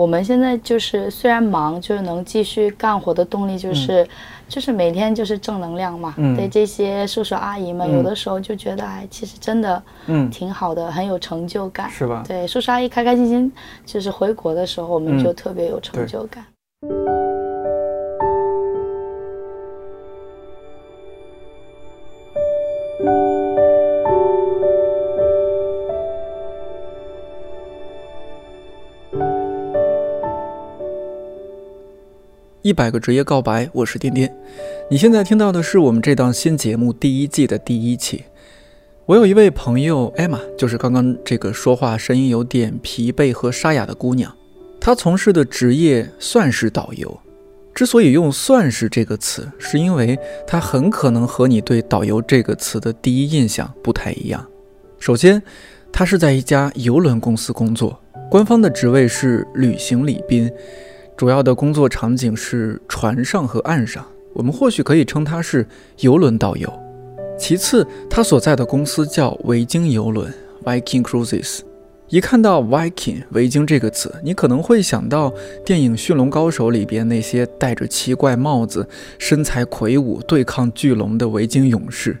我们现在就是虽然忙，就是能继续干活的动力就是，就是每天就是正能量嘛。嗯对这些叔叔阿姨们，嗯有的时候就觉得，哎，其实真的嗯，挺好的，很有成就感。是吧？对，叔叔阿姨开开心心，就是回国的时候，我们嗯就特别有成就感。一百个职业告白，我是颠颠。你现在听到的是我们这档新节目第一季的第一期。我有一位朋友艾玛，就是刚刚这个说话声音有点疲惫和沙哑的姑娘。她从事的职业算是导游。之所以用“算是”这个词，是因为它很可能和你对“导游”这个词的第一印象不太一样。首先，她是在一家邮轮公司工作，官方的职位是旅行礼宾。主要的工作场景是船上和岸上，我们或许可以称它是游轮导游。其次，他所在的公司叫维京游轮 （Viking Cruises）。一看到 “Viking” 维京这个词，你可能会想到电影《驯龙高手》里边那些戴着奇怪帽子、身材魁梧、对抗巨龙的维京勇士。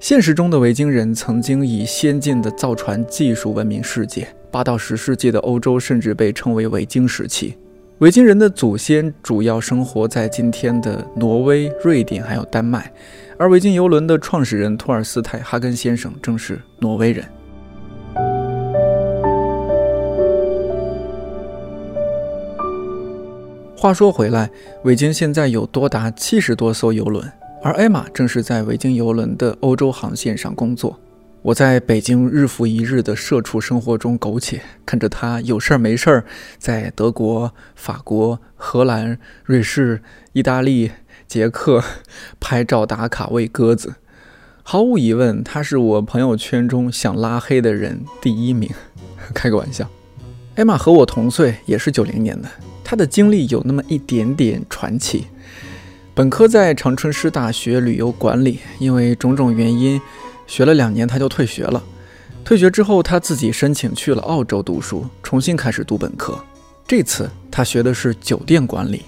现实中的维京人曾经以先进的造船技术闻名世界，八到十世纪的欧洲甚至被称为维京时期。维京人的祖先主要生活在今天的挪威、瑞典还有丹麦，而维京游轮的创始人托尔斯泰哈根先生正是挪威人。话说回来，维京现在有多达七十多艘游轮，而艾玛正是在维京游轮的欧洲航线上工作。我在北京日复一日的社畜生活中苟且，看着他有事儿没事儿在德国、法国、荷兰、瑞士、意大利、捷克拍照打卡喂鸽子。毫无疑问，他是我朋友圈中想拉黑的人第一名。开个玩笑，艾玛和我同岁，也是九零年的，她的经历有那么一点点传奇。本科在长春师大学旅游管理，因为种种原因。学了两年，他就退学了。退学之后，他自己申请去了澳洲读书，重新开始读本科。这次他学的是酒店管理。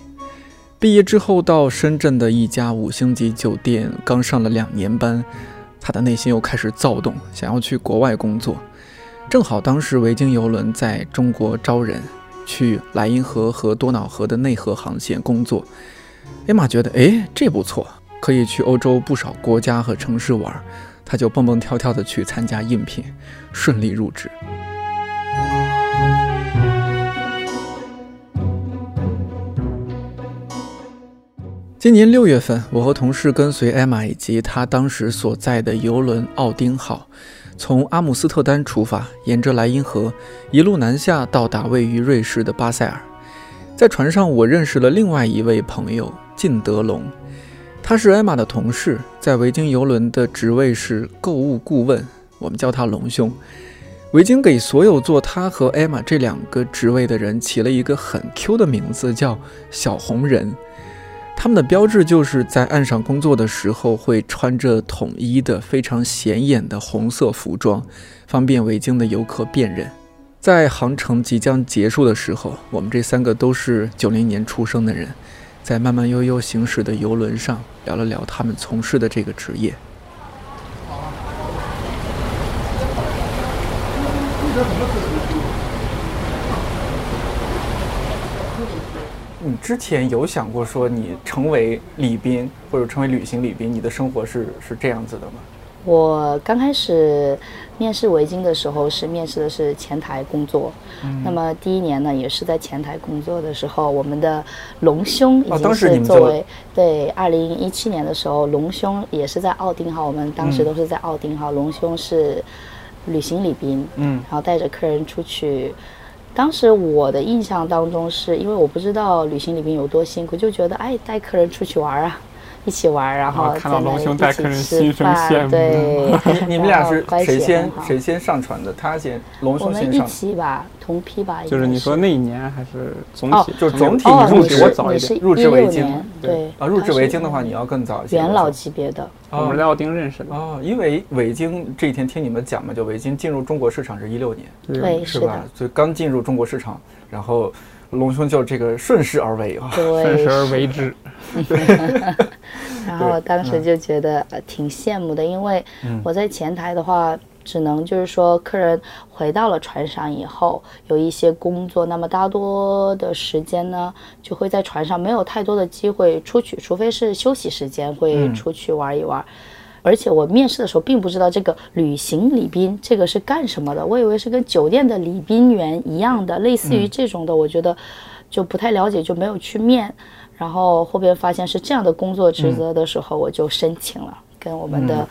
毕业之后，到深圳的一家五星级酒店，刚上了两年班，他的内心又开始躁动，想要去国外工作。正好当时维京游轮在中国招人，去莱茵河和多瑙河的内河航线工作。艾玛觉得，哎，这不错，可以去欧洲不少国家和城市玩。他就蹦蹦跳跳的去参加应聘，顺利入职。今年六月份，我和同事跟随艾玛以及她当时所在的游轮“奥丁号”，从阿姆斯特丹出发，沿着莱茵河一路南下，到达位于瑞士的巴塞尔。在船上，我认识了另外一位朋友靳德龙。他是艾玛的同事，在维京游轮的职位是购物顾问，我们叫他龙兄。维京给所有做他和艾玛这两个职位的人起了一个很 Q 的名字，叫“小红人”。他们的标志就是在岸上工作的时候会穿着统一的、非常显眼的红色服装，方便维京的游客辨认。在航程即将结束的时候，我们这三个都是九零年出生的人。在慢慢悠悠行驶的游轮上，聊了聊他们从事的这个职业。你之前有想过说你成为礼宾或者成为旅行礼宾，你的生活是是这样子的吗？我刚开始面试维京的时候是面试的是前台工作，嗯。那么第一年呢也是在前台工作的时候，我们的隆胸已哦经是作为、对二零一七年的时候，隆胸也是在奥丁号，我们当时嗯都是在奥丁号，隆胸是旅行礼宾，嗯。然后带着客人出去。当时我的印象当中是，因为我不知道旅行礼宾有多辛苦，就觉得哎带客人出去玩啊，一起玩，然后看到龙在一起兄带客人吃心生羡慕对，你你们俩是谁先谁先上船的？他先，龙我们一兄先上。起吧，同批吧，就是你说那一年还是总哦体？就总体入职我早一点入职维16京对对啊，入职他是维京的话，你要更早一些。元老级别的，我们是在奥丁认识的，哦，因为维京这几天听你们讲嘛，就维京进入中国市场是一六年，对，是吧，？所以刚进入中国市场，然后隆兄就这个顺势而为啊。顺势，而为之。然后当时就觉得呃挺羡慕的，因为嗯我在前台的话，只能就是说客人回到了船上以后有一些工作，那么大多的时间呢就会在船上，没有太多的机会出去，除非是休息时间会嗯出去玩一玩。而且我面试的时候并不知道这个旅行礼宾这个是干什么的，我以为是跟酒店的礼宾员一样的，类似于这种的，我觉得就不太了解，就没有去面。然后后边发现是这样的工作职责的时候，我就申请了，跟我们的、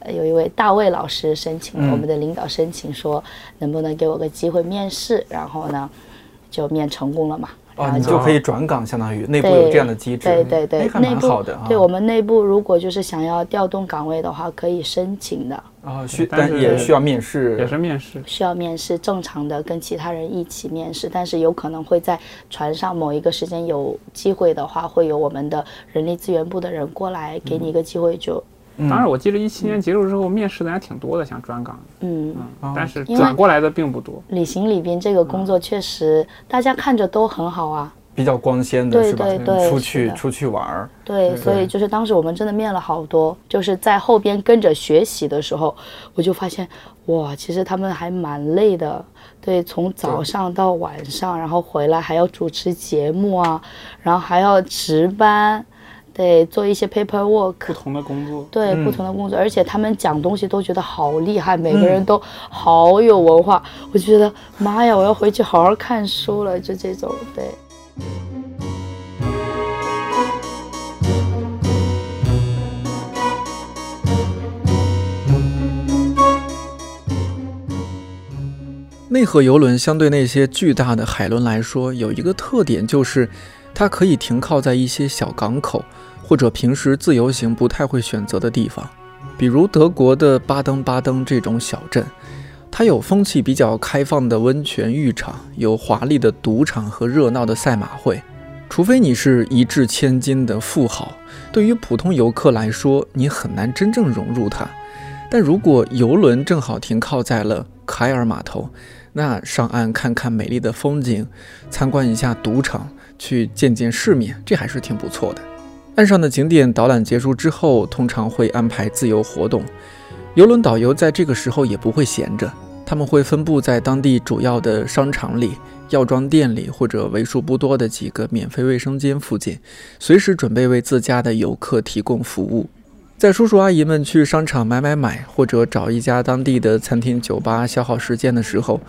呃有一位大卫老师申请我们的领导申请说能不能给我个机会面试，然后呢就面成功了嘛。然哦，你就可以转岗，相当于内部有这样的机制，对对对内部蛮好的啊。对我们内部如果就是想要调动岗位的话，可以申请的，啊，需但也需要面试，也是面试。需要面试，正常的跟其他人一起面试，但是有可能会在船上某一个时间有机会的话，会有我们的人力资源部的人过来给你一个机会就，嗯当然，我记得一七年结束之后，面试的还挺多的，想转岗，嗯，嗯，但是转过来的并不多。旅行里边这个工作确实大家看着都很好啊，比较光鲜的对是吧？对对对出去出去玩儿，对，所以就是当时我们真的面了好多，就是在后边跟着学习的时候，我就发现哇，其实他们还蛮累的。对，从早上到晚上，然后回来还要主持节目啊，然后还要值班，对，做一些 paperwork，不同的工作，对嗯。不同的工作，而且他们讲东西都觉得好厉害，每个人都好有文化，我就觉得妈呀，我要回去好好看书了，就这种对。内河游轮相对那些巨大的海轮来说，有一个特点就是，它可以停靠在一些小港口，或者平时自由行不太会选择的地方，比如德国的巴登巴登这种小镇。它有风气比较开放的温泉浴场，有华丽的赌场和热闹的赛马会。除非你是一掷千金的富豪，对于普通游客来说，你很难真正融入它。但如果游轮正好停靠在了凯尔码头，那上岸看看美丽的风景，参观一下赌场，去见见世面，这还是挺不错的。岸上的景点导览结束之后，通常会安排自由活动。游轮导游在这个时候也不会闲着，他们会分布在当地主要的商场里、药妆店里，或者为数不多的几个免费卫生间附近，随时准备为自家的游客提供服务。在叔叔阿姨们去商场买买买，或者找一家当地的餐厅、酒吧消耗时间的时候，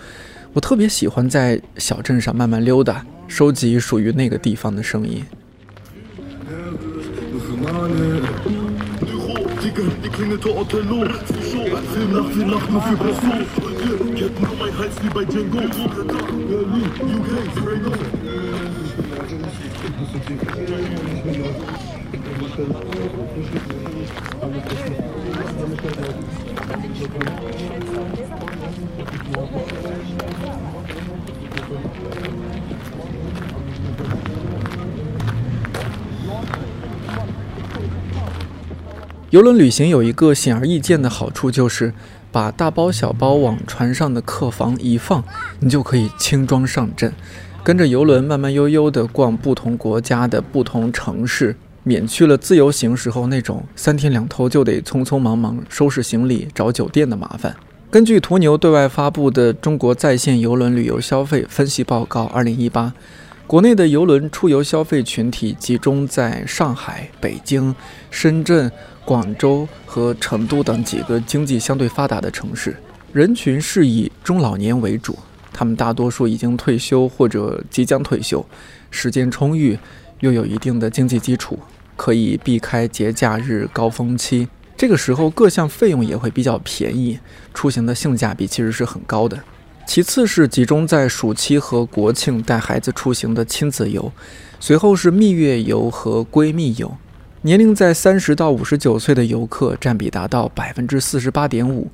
我特别喜欢在小镇上慢慢溜达，收集属于那个地方的声音。Digga, die klingelte Othello. Show, Film nach Film nach nur für Perso. Yeah, Ketten um mein Hals wie bei Django. Berlin, UK, straight up. 游轮旅行有一个显而易见的好处，就是把大包小包往船上的客房一放，你就可以轻装上阵，跟着游轮慢慢悠悠地逛不同国家的不同城市，免去了自由行时候那种三天两头就得匆匆忙忙收拾行李、找酒店的麻烦。根据途牛对外发布的《中国在线游轮旅游消费分析报告（二零一八）》，国内的游轮出游消费群体集中在上海、北京、深圳。广州和成都等几个经济相对发达的城市，人群是以中老年为主，他们大多数已经退休或者即将退休，时间充裕，又有一定的经济基础，可以避开节假日高峰期。这个时候各项费用也会比较便宜，出行的性价比其实是很高的。其次是集中在暑期和国庆带孩子出行的亲子游，随后是蜜月游和闺蜜游。年龄在三十到五十九岁的游客占比达到百分之四十八点五，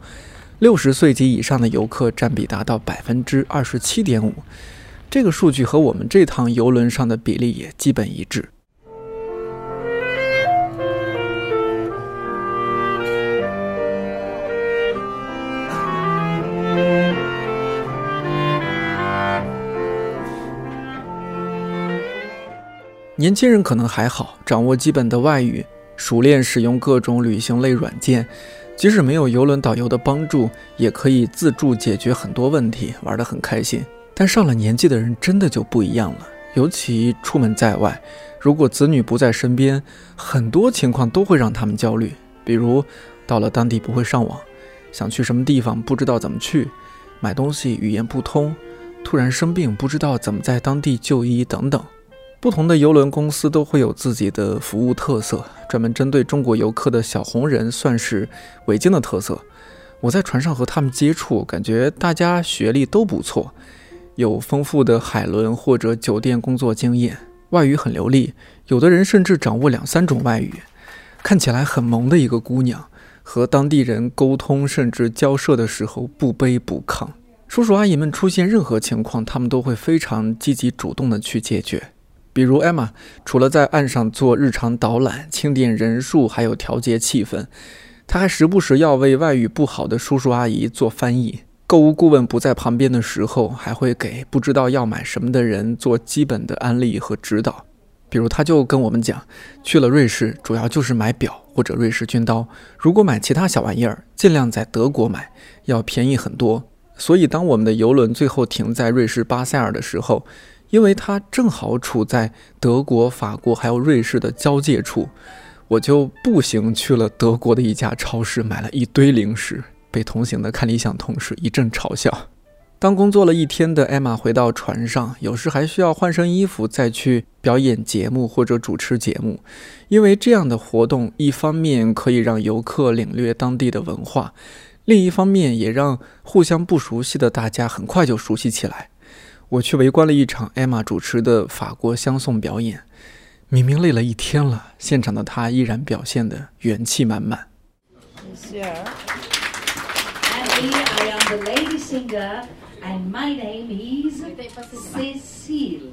六十岁及以上的游客占比达到百分之二十七点五。这个数据和我们这趟游轮上的比例也基本一致。年轻人可能还好，掌握基本的外语，熟练使用各种旅行类软件，即使没有游轮导游的帮助，也可以自助解决很多问题，玩得很开心。但上了年纪的人真的就不一样了，尤其出门在外，如果子女不在身边，很多情况都会让他们焦虑，比如到了当地不会上网，想去什么地方不知道怎么去，买东西语言不通，突然生病不知道怎么在当地就医等等。不同的邮轮公司都会有自己的服务特色，专门针对中国游客的小红人算是维京的特色。我在船上和他们接触，感觉大家学历都不错，有丰富的海轮或者酒店工作经验，外语很流利，有的人甚至掌握两三种外语，看起来很萌的一个姑娘，和当地人沟通甚至交涉的时候不卑不亢。叔叔阿姨们出现任何情况，他们都会非常积极主动的去解决。比如艾玛，除了在岸上做日常导览、清点人数，还有调节气氛，她还时不时要为外语不好的叔叔阿姨做翻译。购物顾问不在旁边的时候，还会给不知道要买什么的人做基本的安利和指导。比如，他就跟我们讲，去了瑞士主要就是买表或者瑞士军刀，如果买其他小玩意儿，尽量在德国买，要便宜很多。所以，当我们的游轮最后停在瑞士巴塞尔的时候，因为它正好处在德国、法国还有瑞士的交界处，我就步行去了德国的一家超市，买了一堆零食，被同行的看理想同事一阵嘲笑。当工作了一天的艾玛回到船上，有时还需要换身衣服再去表演节目或者主持节目，因为这样的活动一方面可以让游客领略当地的文化，另一方面也让互相不熟悉的大家很快就熟悉起来。我去围观了一场艾玛主持的法国相送表演，明明累了一天了，现场的她依然表现得元气满满。And I am the lady singer, and my name is Cecile.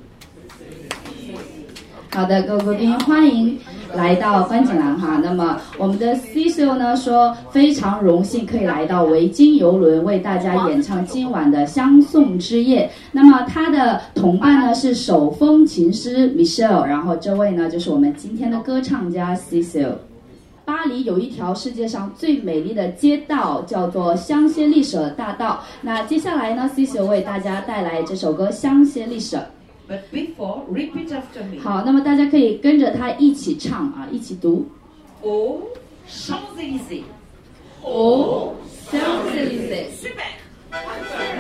好的，各位贵宾，欢迎来到观景廊哈。那么我们的 Cecil 呢说，非常荣幸可以来到维京游轮为大家演唱今晚的相送之夜。那么他的同伴呢是手风琴师 Michelle，然后这位呢就是我们今天的歌唱家 Cecil。巴黎有一条世界上最美丽的街道，叫做香榭丽舍大道。那接下来呢，Cecil 为大家带来这首歌《香榭丽舍》。But before, repeat after me. 好，那么大家可以跟着他一起唱啊，一起读。Oh. Au Champs-Élysées. Super. Je me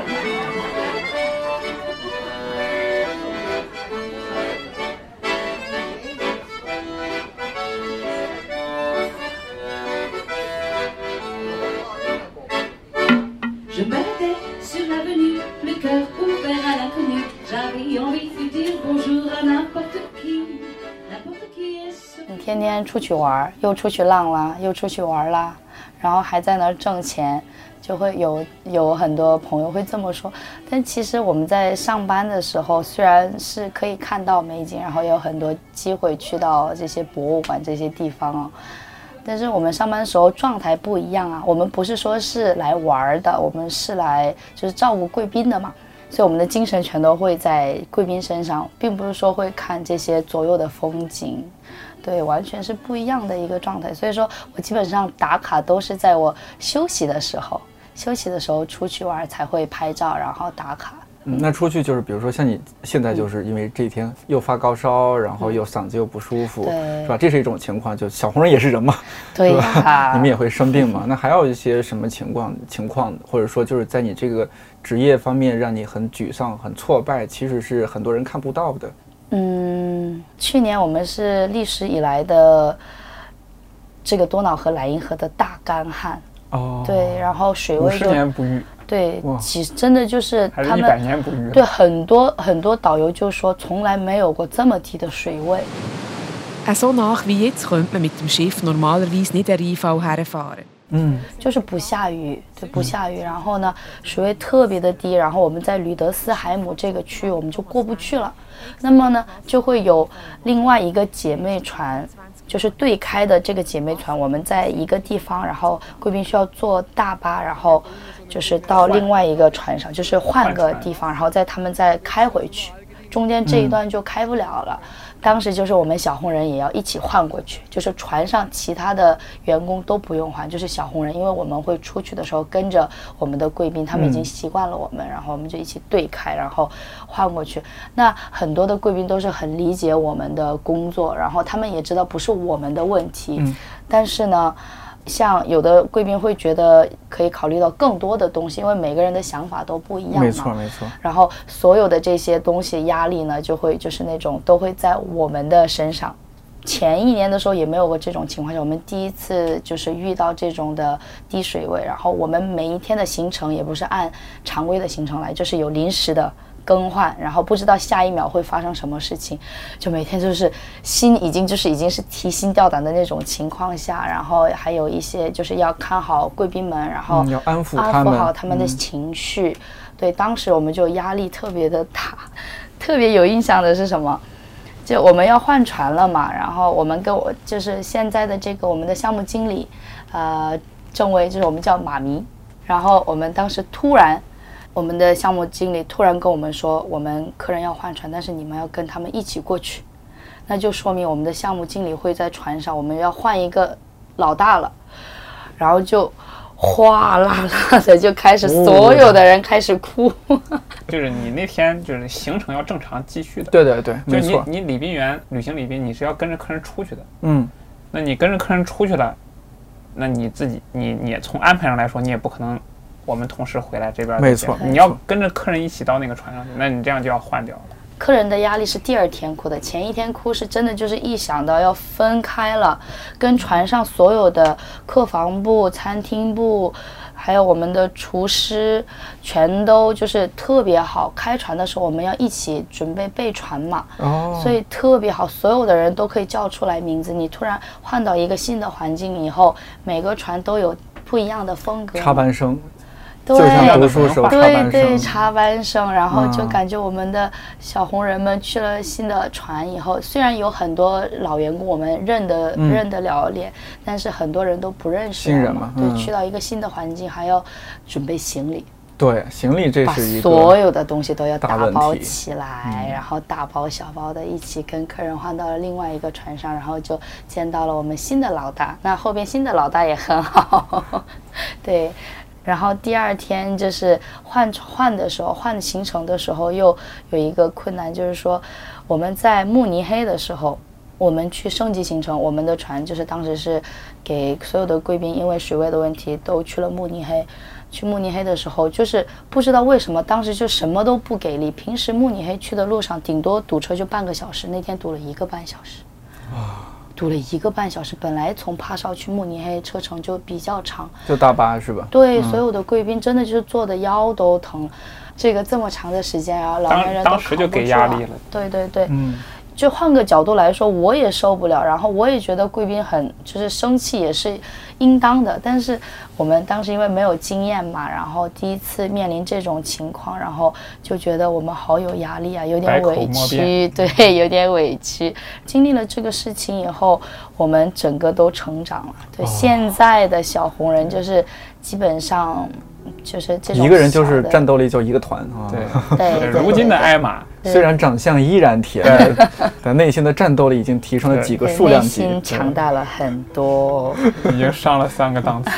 天天出去玩儿，又出去浪啦，又出去玩儿啦，然后还在那儿挣钱，就会有有很多朋友会这么说。但其实我们在上班的时候，虽然是可以看到美景，然后有很多机会去到这些博物馆这些地方哦。但是我们上班的时候状态不一样啊，我们不是说是来玩的，我们是来就是照顾贵宾的嘛，所以我们的精神全都会在贵宾身上，并不是说会看这些左右的风景，对，完全是不一样的一个状态。所以说我基本上打卡都是在我休息的时候，休息的时候出去玩才会拍照，然后打卡。嗯，那出去就是，比如说像你现在就是因为这一天又发高烧，然后又嗓子又不舒服，对是吧？这是一种情况，就小红人也是人嘛，对吧？呀 你们也会生病嘛？那还有一些什么情况情况，或者说就是在你这个职业方面让你很沮丧、很挫败，其实是很多人看不到的。嗯，去年我们是历史以来的这个多瑙河、莱茵河的大干旱，哦，对，然后水位就年不遇，对，其实真的就是他们年不遇。对很多很多导游就说从来没有过这么低的水位。So nach wie jetzt könnte man mit dem Schiff normalerweise nicht der IV herfahren. 嗯，就是不下雨，就，不下雨，然后呢，水位特别的低，然后我们在吕德斯海姆这个区域我们就过不去了，那么呢，就会有另外一个姐妹船，就是对开的这个姐妹船，我们在一个地方，然后贵宾需要坐大巴，然后就是到另外一个船上，就是换个地方，然后再他们再开回去。中间这一段就开不了了。当时就是我们小红人也要一起换过去，就是船上其他的员工都不用换，就是小红人，因为我们会出去的时候跟着我们的贵宾，他们已经习惯了我们，然后我们就一起对开，然后换过去。那很多的贵宾都是很理解我们的工作，然后他们也知道不是我们的问题，但是呢。像有的贵宾会觉得可以考虑到更多的东西，因为每个人的想法都不一样嘛。没错没错。然后所有的这些东西压力呢，就会就是那种都会在我们的身上。前一年的时候也没有过这种情况下，我们第一次就是遇到这种的低水位。然后我们每一天的行程也不是按常规的行程来，就是有临时的。更换，然后不知道下一秒会发生什么事情，就每天就是心已经就是已经是提心吊胆的那种情况下，然后还有一些就是要看好贵宾们，然后要安抚安抚好他们的情绪。对，当时我们就压力特别的大，特别有印象的是什么？就我们要换船了嘛，然后我们跟我就是现在的这个我们的项目经理，呃，郑威就是我们叫马迷，然后我们当时突然。我们的项目经理突然跟我们说，我们客人要换船，但是你们要跟他们一起过去，那就说明我们的项目经理会在船上，我们要换一个老大了，然后就哗啦啦的就开始，所有的人开始哭。就是你那天就是行程要正常继续的。对对对，没错。你你礼宾员旅行礼宾你是要跟着客人出去的。嗯，那你跟着客人出去了，那你自己你你从安排上来说，你也不可能。我们同事回来这边，没错，你要跟着客人一起到那个船上去，那你这样就要换掉了。客人的压力是第二天哭的，前一天哭是真的，就是一想到要分开了，跟船上所有的客房部、餐厅部，还有我们的厨师，全都就是特别好。开船的时候我们要一起准备备船嘛，哦，所以特别好，所有的人都可以叫出来名字。你突然换到一个新的环境以后，每个船都有不一样的风格。插班生。对对对，插班生，然后就感觉我们的小红人们去了新的船以后，虽然有很多老员工我们认得认得了脸，但是很多人都不认识。新人嘛，对，去到一个新的环境还要准备行李。对，行李这是一个所有的东西都要打包起来，然后大包小包的一起跟客人换到了另外一个船上，然后就见到了我们新的老大。那后边新的老大也很好，对。然后第二天就是换换的时候，换行程的时候又有一个困难，就是说我们在慕尼黑的时候，我们去升级行程，我们的船就是当时是给所有的贵宾，因为水位的问题都去了慕尼黑。去慕尼黑的时候，就是不知道为什么当时就什么都不给力。平时慕尼黑去的路上顶多堵车就半个小时，那天堵了一个半小时。啊。堵了一个半小时，本来从帕绍去慕尼黑车程就比较长，就大巴是吧？对，所有的贵宾真的就是坐的腰都疼，这个这么长的时间，然后老年人当时就给压力了。对对对，嗯。就换个角度来说，我也受不了，然后我也觉得贵宾很就是生气也是应当的。但是我们当时因为没有经验嘛，然后第一次面临这种情况，然后就觉得我们好有压力啊，有点委屈，对，有点委屈。经历了这个事情以后，我们整个都成长了。对，现在的小红人就是基本上。就是这种一个人就是战斗力就一个团啊！对，如今的艾玛虽然长相依然甜，但内心的战斗力已经提升了几个数量级，内心强大了很多，已经上了三个档次。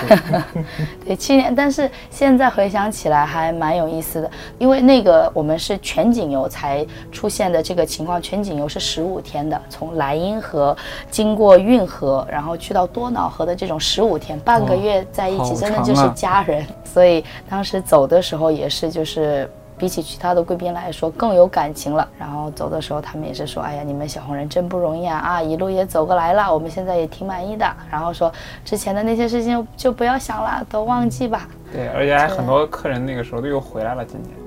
对，去年，但是现在回想起来还蛮有意思的，因为那个我们是全景游才出现的这个情况，全景游是十五天的，从莱茵河经过运河，然后去到多瑙河的这种十五天，半个月在一起，真的就是家人，所以。当时走的时候也是，就是比起其他的贵宾来说更有感情了。然后走的时候，他们也是说：“哎呀，你们小红人真不容易啊！啊，一路也走过来了，我们现在也挺满意的。”然后说之前的那些事情就不要想了，都忘记吧。对，而且还很多客人那个时候都又回来了，今年。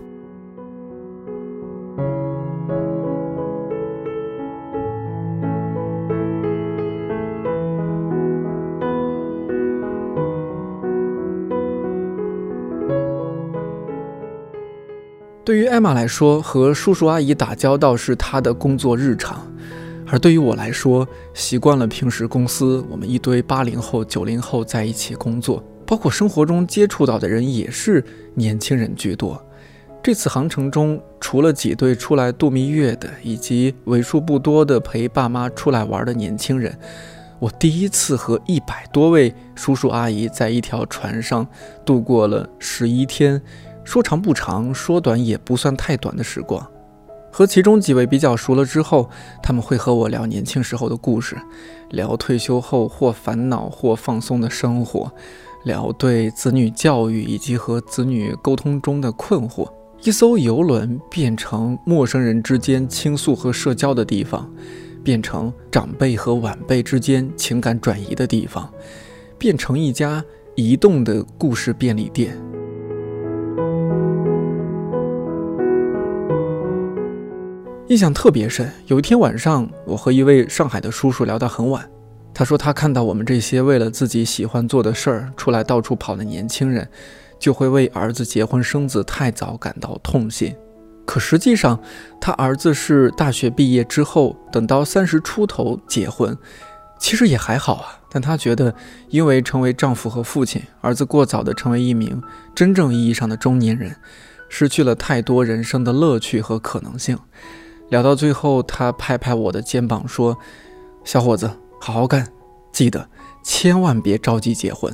对于艾玛来说，和叔叔阿姨打交道是她的工作日常；而对于我来说，习惯了平时公司我们一堆八零后、九零后在一起工作，包括生活中接触到的人也是年轻人居多。这次航程中，除了几对出来度蜜月的，以及为数不多的陪爸妈出来玩的年轻人，我第一次和一百多位叔叔阿姨在一条船上度过了十一天，说长不长，说短也不算太短的时光。和其中几位比较熟了之后，他们会和我聊年轻时候的故事，聊退休后或烦恼或放松的生活，聊对子女教育以及和子女沟通中的困惑。一艘游轮变成陌生人之间倾诉和社交的地方，变成长辈和晚辈之间情感转移的地方，变成一家移动的故事便利店。印象特别深。有一天晚上，我和一位上海的叔叔聊到很晚。他说他看到我们这些为了自己喜欢做的事儿出来到处跑的年轻人，就会为儿子结婚生子太早感到痛心。可实际上，他儿子是大学毕业之后，等到三十出头结婚，其实也还好啊。但他觉得，因为成为丈夫和父亲，儿子过早的成为一名真正意义上的中年人，失去了太多人生的乐趣和可能性。聊到最后，他拍拍我的肩膀说：“小伙子，好好干，记得千万别着急结婚。”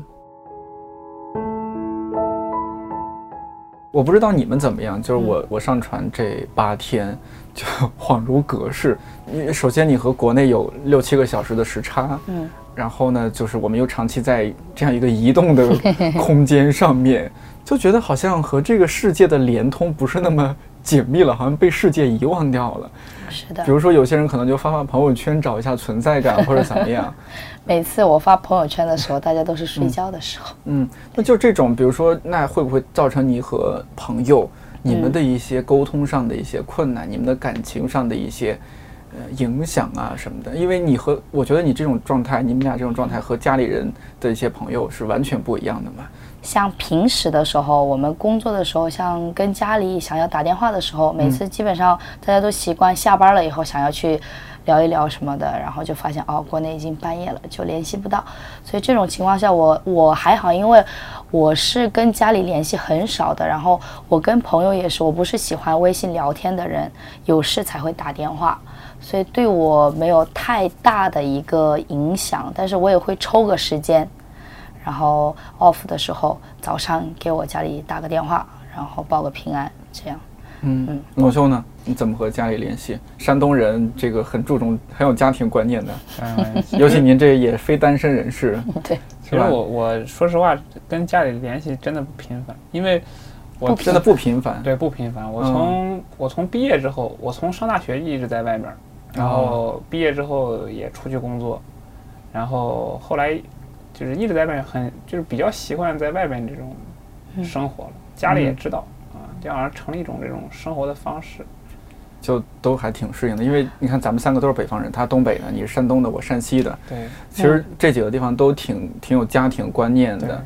我不知道你们怎么样，就是我我上船这八天就恍如隔世。因为首先你和国内有六七个小时的时差，嗯，然后呢，就是我们又长期在这样一个移动的 空间上面，就觉得好像和这个世界的连通不是那么紧密了，好像被世界遗忘掉了。是的比。如说，有些人可能就发发朋友圈找一下存在感，或者怎么样。每次我发朋友圈的时候，大家都是睡觉的时候。嗯，那就这种，比如说，那会不会造成你和朋友你们的一些沟通上的一些困难，你们的感情上的一些呃影响啊什么的？因为你和我觉得你这种状态，你们俩这种状态和家里人的一些朋友是完全不一样的嘛。像平时的时候，我们工作的时候，像跟家里想要打电话的时候，每次基本上大家都习惯下班了以后想要去聊一聊什么的，然后就发现哦，国内已经半夜了，就联系不到。所以这种情况下，我我还好，因为我是跟家里联系很少的，然后我跟朋友也是，我不是喜欢微信聊天的人，有事才会打电话。所以对我没有太大的一个影响，但是我也会抽个时间，然后 off 的时候早上给我家里打个电话，然后报个平安，这样。嗯，老兄呢？你怎么和家里联系？山东人这个很注重、很有家庭观念的，嗯，尤其您这也非单身人士，对，其实我我说实话，跟家里联系真的不频繁，因为我真的不频繁。对不频繁。我嗯从、我从毕业之后，我从上大学一直在外面，然后哦毕业之后也出去工作，然后后来就是一直在外面很就是比较习惯在外边这种生活了，家里也知道啊，就好像成了一种这种生活的方式。就都还挺适应的，因为你看咱们三个都是北方人，他东北的，你是山东的，我山西的，对，其实这几个地方都挺挺有家庭观念的，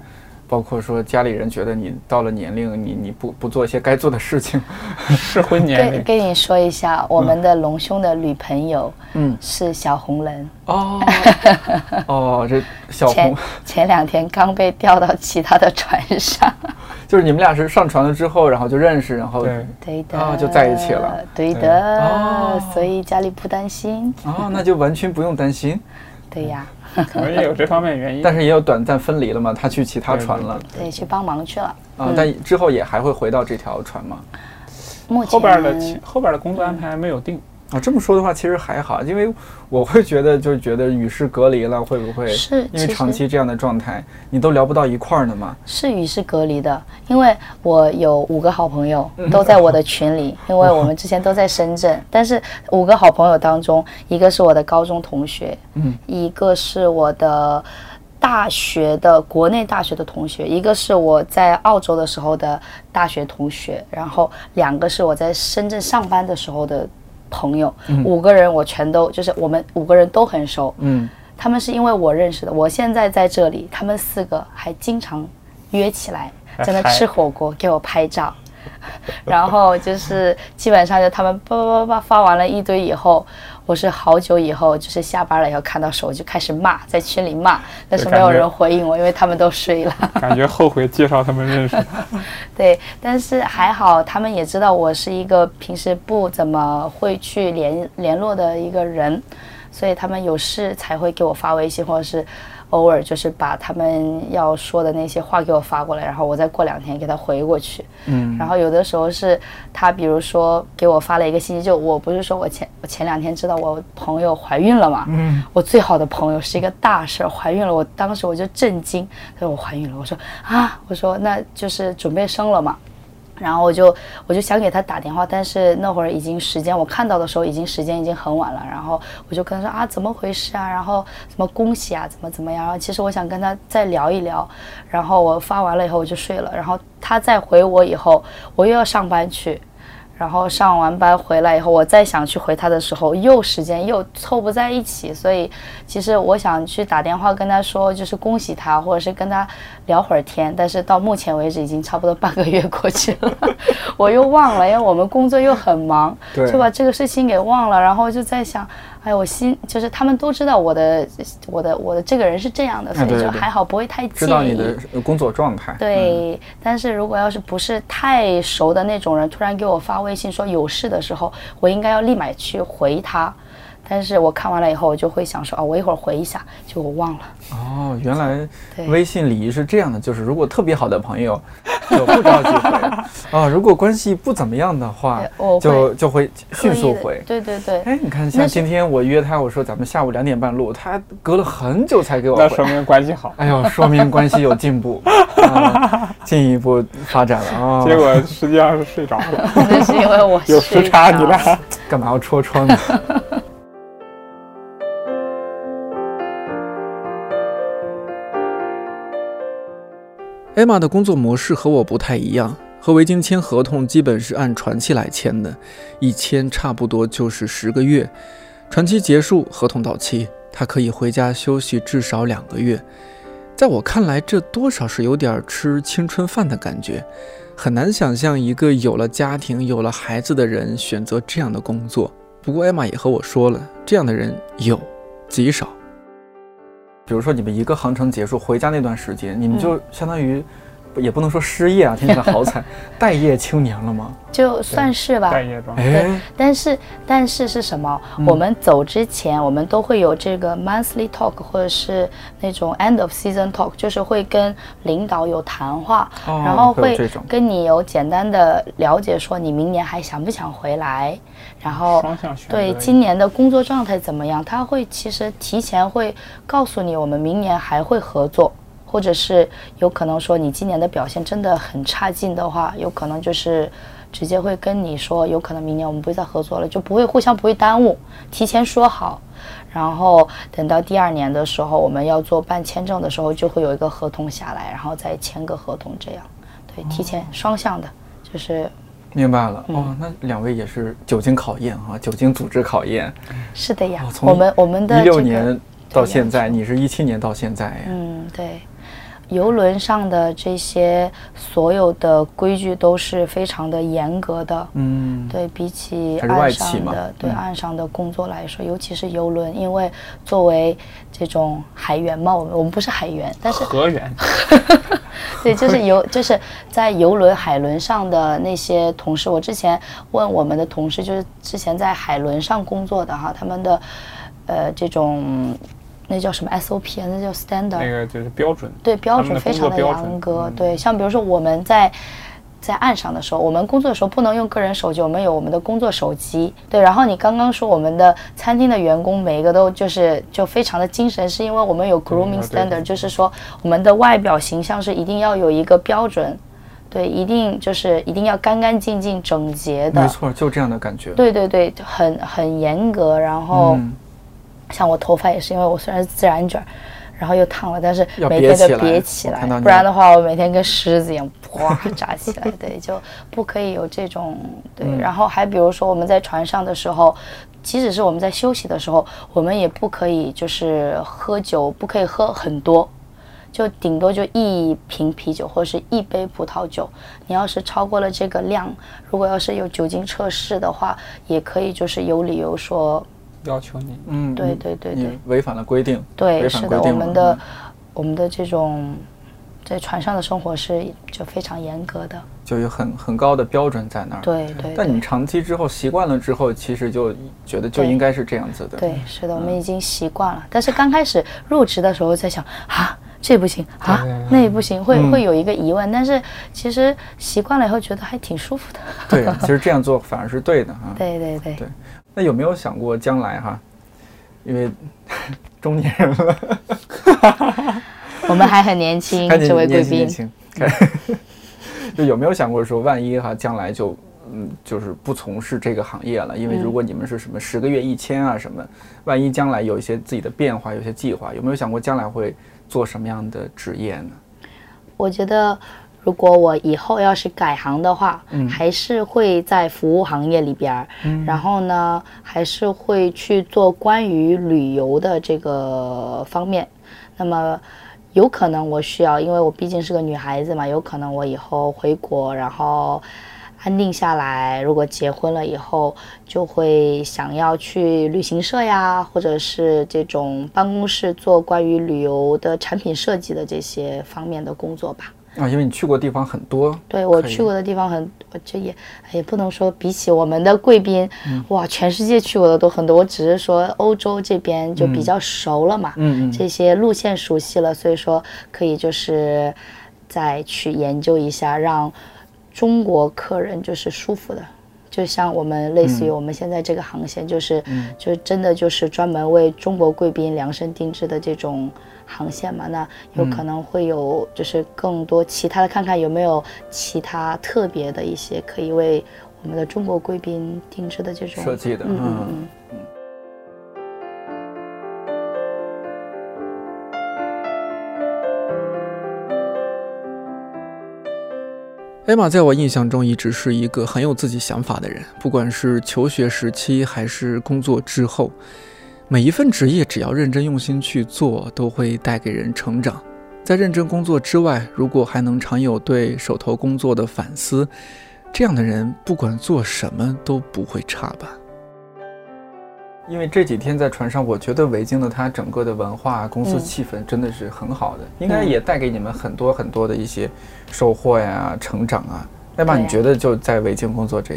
包括说家里人觉得你到了年龄，你你不不做一些该做的事情，适婚年龄。跟你说一下，我们的隆胸的女朋友嗯，是小红人，哦。哦，这小红。前两天刚被调到其他的船上。就是你们俩是上船了之后，然后就认识，然后对，对的，啊就在一起了。对对。的，哦。所以家里不担心。哦，那就完全不用担心，对呀，可能也有这方面原因。但是也有短暂分离了嘛，他去其他船了对，去帮忙去了。啊，但之后也还会回到这条船吗？目前后边的后边的工作安排还没有定。啊，这么说的话，其实还好，因为我会觉得，就是觉得与世隔离了，会不会是因为长期这样的状态，你都聊不到一块儿呢嘛？是与世隔离的，因为我有五个好朋友都在我的群里，因为我们之前都在深圳，但是五个好朋友当中，一个是我的高中同学，嗯，一个是我的大学的国内大学的同学，一个是我在澳洲的时候的大学同学，然后两个是我在深圳上班的时候的朋友，五个人我全都就是我们五个人都很熟，嗯，他们是因为我认识的，我现在在这里，他们四个还经常约起来在那吃火锅，给我拍照。然后就是基本上就他们叭叭叭叭发完了一堆以后，我是好久以后，就是下班了以后看到手就开始骂，在群里骂，但是没有人回应我，因为他们都睡了。感觉后悔介绍他们认识。对，但是还好，他们也知道我是一个平时不怎么会去联联络的一个人，所以他们有事才会给我发微信，或者是偶尔就是把他们要说的那些话给我发过来，然后我再过两天给他回过去。嗯，然后有的时候是他，比如说给我发了一个信息，就我不是说我前我前两天知道我朋友怀孕了嘛，嗯，我最好的朋友是一个大事儿，怀孕了，我当时我就震惊，他说我怀孕了，我说啊，我说那就是准备生了嘛。然后我就我就想给他打电话，但是那会儿已经时间，我看到的时候已经时间已经很晚了。然后我就跟他说啊，怎么回事啊？然后什么恭喜啊，怎么怎么样？然后其实我想跟他再聊一聊。然后我发完了以后我就睡了。然后他再回我以后，我又要上班去。然后上完班回来以后，我再想去回他的时候，又时间又凑不在一起，所以其实我想去打电话跟他说，就是恭喜他，或者是跟他聊会儿天，但是到目前为止已经差不多半个月过去了，我又忘了，因为我们工作又很忙，就把这个事情给忘了，然后就在想，哎，我心就是他们都知道我的我的我的这个人是这样的，所以就还好不会太介意。知道你的呃工作状态。对，但是如果要是不是太熟的那种人，突然给我发微信说有事的时候，我应该要立马去回他。但是我看完了以后，我就会想说啊，我一会儿回一下，就我忘了。哦，原来微信礼仪是这样的，就是如果特别好的朋友，就不着急回啊；如果关系不怎么样的话就就会迅速回。对对对，哎，你看，像今天我约他，我说咱们下午两点半录，他隔了很久才给我回。那说明关系好。哎呦，说明关系有进步，啊、进一步发展了啊。结果实际上是睡着了，那是因为我有时差，着你俩。干嘛要戳穿呢？艾玛的工作模式和我不太一样，和维京签合同基本是按传期来签的，一签差不多就是十个月，传期结束，合同到期，他可以回家休息至少两个月。在我看来，这多少是有点吃青春饭的感觉，很难想象一个有了家庭、有了孩子的人选择这样的工作。不过艾玛也和我说了，这样的人有极少。比如说你们一个航程结束回家那段时间，你们就相当于，也不能说失业啊，听起来好惨，待业青年了吗？就算是吧。待业状态。哎，但是但是是什么？我们走之前，我们都会有这个 monthly talk，或者是那种 end of season talk，就是会跟领导有谈话，哦然后会跟你有简单的了解，说你明年还想不想回来，然后双向选择对今年的工作状态怎么样？他会其实提前会告诉你，我们明年还会合作。或者是有可能说你今年的表现真的很差劲的话，有可能就是直接会跟你说，有可能明年我们不会再合作了，就不会互相不会耽误，提前说好。然后等到第二年的时候，我们要做办签证的时候，就会有一个合同下来，然后再签个合同，这样，对，提前双向的，就是明白了。哦，那两位也是久经考验啊，久经组织考验。是的呀我们我们的一六个年到现在，你是一七年到现在呀，嗯，对，游轮上的这些所有的规矩都是非常的严格的。嗯，对比起岸上的对嗯岸上的工作来说，尤其是游轮，因为作为这种海员嘛，我们我们不是海员，但是河源，对，就是游，就是在游轮、海轮上的那些同事。我之前问我们的同事，就是之前在海轮上工作的哈，他们的呃这种那叫什么 SOP 啊，那叫 standard，那个就是标准。对标准非常的严格。嗯对，像比如说我们在在岸上的时候，我们工作的时候不能用个人手机，我们有我们的工作手机。对，然后你刚刚说我们的餐厅的员工每一个都就是就非常的精神，是因为我们有 grooming standard，就是说我们的外表形象是一定要有一个标准。对，一定就是一定要干干净净、整洁的。没错，就这样的感觉。对对对，很很严格。然后、嗯像我头发也是，因为我虽然是自然卷儿，然后又烫了，但是每天都别起来不然的话我每天跟狮子一样，哗扎起来。对，就不可以有这种对。嗯然后还比如说我们在船上的时候，即使是我们在休息的时候，我们也不可以就是喝酒，不可以喝很多。就顶多就一瓶啤酒或者是一杯葡萄酒，你要是超过了这个量，如果要是有酒精测试的话，也可以就是有理由说要求你，嗯，对对对对违反了规定，对，违是的，反规定我们的嗯我们的这种在船上的生活是就非常严格的，就有很很高的标准在那儿。。对对但你。长期之后习惯了之后，其实就觉得就应该是这样子的。对，是的，我们已经习惯了。但是刚开始入职的时候在想啊，这不行啊那也不行，会嗯会有一个疑问。但是其实习惯了以后，觉得还挺舒服的。对，其实这样做反而是对的啊。对对对对那有没有想过将来哈？因为 中年人了，我们还很年轻，这位贵宾年就 有没有想过说，万一哈将来就嗯就是不从事这个行业了？因为嗯如果你们是什么十个月一千啊什么，万一将来有一些自己的变化，有些计划，有没有想过将来会做什么样的职业呢？我觉得，如果我以后要是改行的话，嗯还是会在服务行业里边儿，然后呢，还是会去做关于旅游的这个方面。那么，有可能我需要，因为我毕竟是个女孩子嘛，有可能我以后回国，然后。安定下来，如果结婚了以后，就会想要去旅行社呀，或者是这种办公室做关于旅游的产品设计的这些方面的工作吧。啊，因为你去过地方很多，对我去过的地方很，我这也也不能说比起我们的贵宾，哇，全世界去过的都很多。我只是说欧洲这边就比较熟了嘛，嗯嗯。这些路线熟悉了，所以说可以就是再去研究一下，让中国客人就是舒服的。就像我们类似于我们现在这个航线，就是、就是真的就是专门为中国贵宾量身定制的这种航线嘛，那有可能会有就是更多其他的，看看有没有其他特别的一些可以为我们的中国贵宾定制的这种设计的嗯嗯。嗯嗯。艾玛在我印象中一直是一个很有自己想法的人，不管是求学时期还是工作之后，每一份职业只要认真用心去做，都会带给人成长。在认真工作之外，如果还能常有对手头工作的反思，这样的人不管做什么都不会差吧。因为这几天在船上，我觉得维京的它整个的文化、公司嗯气氛真的是很好的，应该也带给你们很多很多的一些收获呀、成长啊。艾玛，你觉得就在维京工作这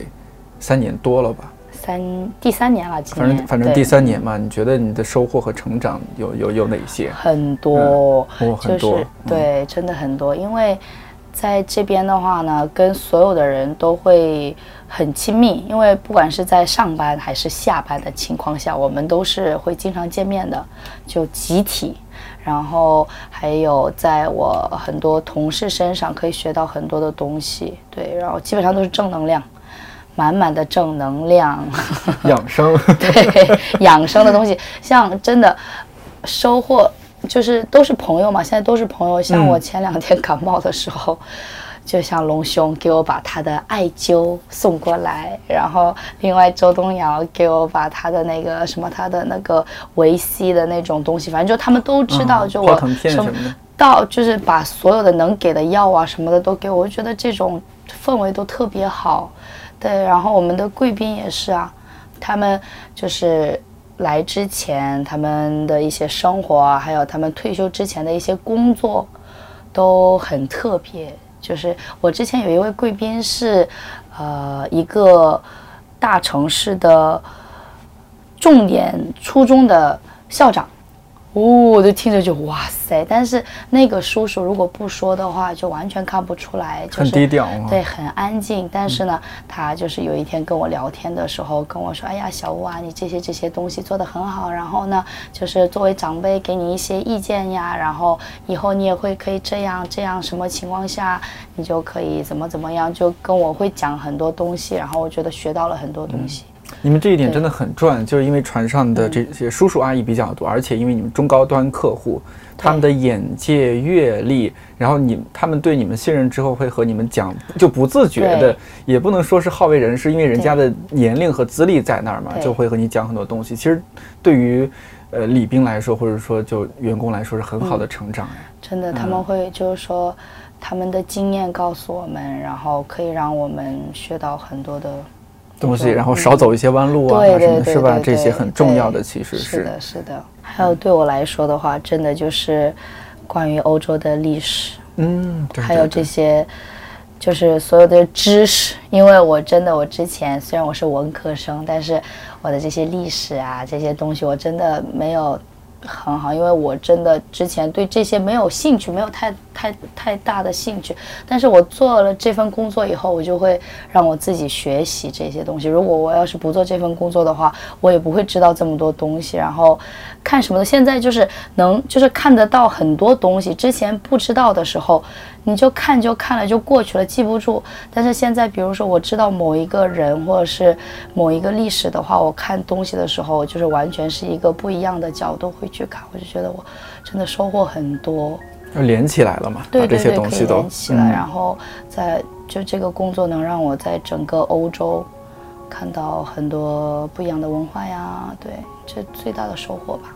三年多了吧？三第三年了，今反正反正第三年嘛，你觉得你的收获和成长有有有哪些？很多，哦，很多，就是对，真的很多，因为在这边的话呢，跟所有的人都会很亲密，因为不管是在上班还是下班的情况下，我们都是会经常见面的，就集体。然后还有在我很多同事身上可以学到很多的东西，对，然后基本上都是正能量，满满的正能量。养生，对养生的东西，像真的收获就是都是朋友嘛，现在都是朋友。像嗯我前两天感冒的时候，就像龙兄给我把他的艾灸送过来，然后另外周东瑶给我把他的那个什么他的那个维 C 的那种东西，反正就他们都知道，嗯就我泡腾片什什么到就是把所有的能给的药啊什么的都给我，我就觉得这种氛围都特别好。对，然后我们的贵宾也是啊，他们就是来之前他们的一些生活，还有他们退休之前的一些工作，都很特别。就是我之前有一位贵宾是，呃，一个大城市的重点初中的校长。哦，我就听着就哇塞！但是那个叔叔如果不说的话，就完全看不出来，就是很低调啊对，很安静。但是呢，他就是有一天跟我聊天的时候跟我说：“哎呀，小吴啊，你这些这些东西做得很好。然后呢，就是作为长辈给你一些意见呀，然后以后你也会可以这样这样，什么情况下你就可以怎么怎么样，就跟我会讲很多东西。然后我觉得学到了很多东西。你们这一点真的很赚，就是因为船上的这些叔叔阿姨比较多，而且因为你们中高端客户，他们的眼界、阅历，然后你他们对你们信任之后，会和你们讲，就不自觉的，也不能说是好为人师，因为人家的年龄和资历在那儿嘛，就会和你讲很多东西。其实对于呃李斌来说，或者说就员工来说，是很好的成长哎。真的，他们会就是说，他们的经验告诉我们，然后可以让我们学到很多的东西，然后少走一些弯路啊什么的，是吧？这些很重要的，其实是的，是的。还有对我来说的话，真的就是关于欧洲的历史，嗯，对还有这些就是所有的知识。因为我真的，我之前虽然我是文科生，但是我的这些历史啊这些东西，我真的没有很好，因为我真的之前对这些没有兴趣，没有太太太大的兴趣。但是我做了这份工作以后，我就会让我自己学习这些东西。如果我要是不做这份工作的话，我也不会知道这么多东西。然后看什么的，现在就是能就是看得到很多东西，之前不知道的时候，你就看就看了就过去了，记不住。但是现在，比如说我知道某一个人或者是某一个历史的话，我看东西的时候，就是完全是一个不一样的角度会去看，我就觉得我真的收获很多。就连起来了嘛，把这些对对对，可以东西都连起来，嗯然后在就这个工作能让我在整个欧洲看到很多不一样的文化呀，对，这最大的收获吧。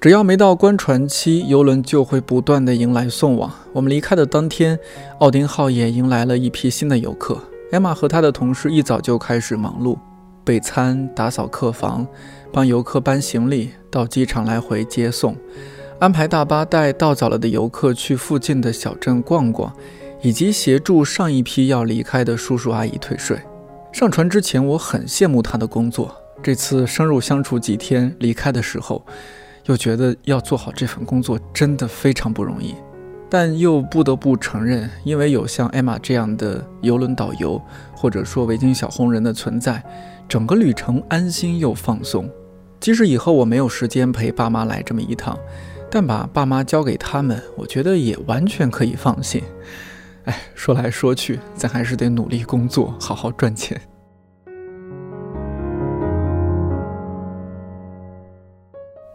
只要没到关船期，游轮就会不断的迎来送往。我们离开的当天，奥丁号也迎来了一批新的游客。艾玛和他的同事一早就开始忙碌，备餐、打扫客房，帮游客搬行李，到机场来回接送，安排大巴带到早了的游客去附近的小镇逛逛，以及协助上一批要离开的叔叔阿姨退税。上船之前，我很羡慕他的工作。这次深入相处几天，离开的时候。又觉得要做好这份工作真的非常不容易，但又不得不承认，因为有像艾玛这样的游轮导游，或者说维京小红人的存在，整个旅程安心又放松。即使以后我没有时间陪爸妈来这么一趟，但把爸妈交给他们，我觉得也完全可以放心。哎，说来说去，咱还是得努力工作，好好赚钱。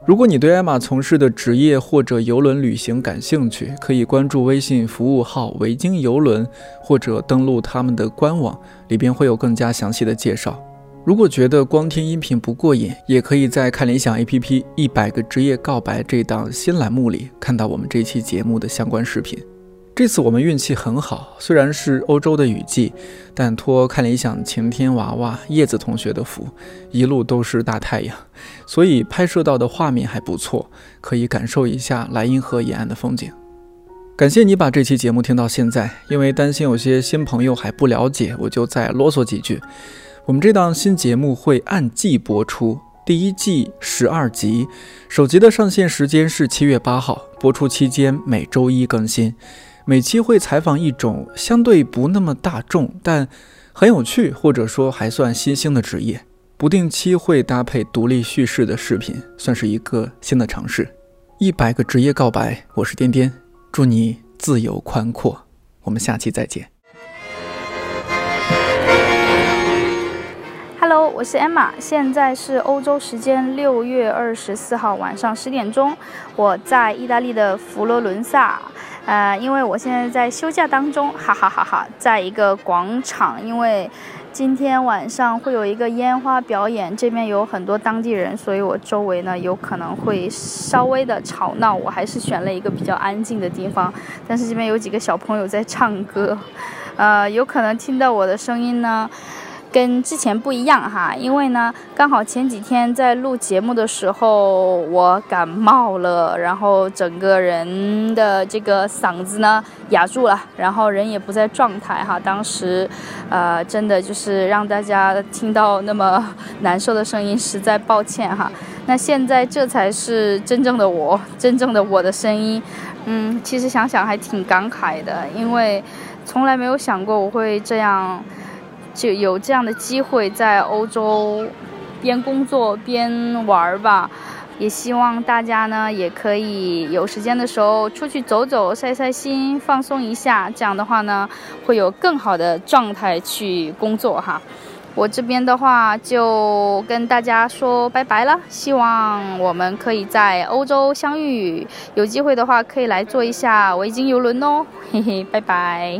如果你对艾玛从事的职业或者游轮旅行感兴趣，可以关注微信服务号“维京游轮”，或者登录他们的官网，里边会有更加详细的介绍。如果觉得光听音频不过瘾，也可以在看理想 APP“ 一百个职业告白”这档新栏目里看到我们这期节目的相关视频。这次我们运气很好，虽然是欧洲的雨季，但托看理想晴天娃娃叶子同学的福，一路都是大太阳，所以拍摄到的画面还不错，可以感受一下莱茵河沿岸的风景。感谢你把这期节目听到现在，因为担心有些新朋友还不了解，我就再啰嗦几句。我们这档新节目会按季播出，第一季十二集，首集的上线时间是七月八号，播出期间每周一更新。每期会采访一种相对不那么大众，但很有趣或者说还算新兴的职业。不定期会搭配独立叙事的视频，算是一个新的尝试。一百个职业告白，我是颠颠，祝你自由宽阔。我们下期再见。Hello，我是 Emma，现在是欧洲时间六月二十四号晚上十点钟，我在意大利的佛罗伦萨。呃，因为我现在在休假当中，哈哈哈哈，在一个广场，因为今天晚上会有一个烟花表演，这边有很多当地人，所以我周围呢有可能会稍微的吵闹，我还是选了一个比较安静的地方，但是这边有几个小朋友在唱歌，呃，有可能听到我的声音呢。跟之前不一样哈，因为呢，刚好前几天在录节目的时候我感冒了，然后整个人的这个嗓子呢哑住了，然后人也不在状态哈。当时，呃，真的就是让大家听到那么难受的声音，实在抱歉哈。那现在这才是真正的我，真正的我的声音。嗯，其实想想还挺感慨的，因为从来没有想过我会这样。就有这样的机会在欧洲边工作边玩吧，也希望大家呢也可以有时间的时候出去走走、晒晒心、放松一下。这样的话呢，会有更好的状态去工作哈。我这边的话就跟大家说拜拜了，希望我们可以在欧洲相遇，有机会的话可以来坐一下维京游轮哦，嘿嘿，拜拜。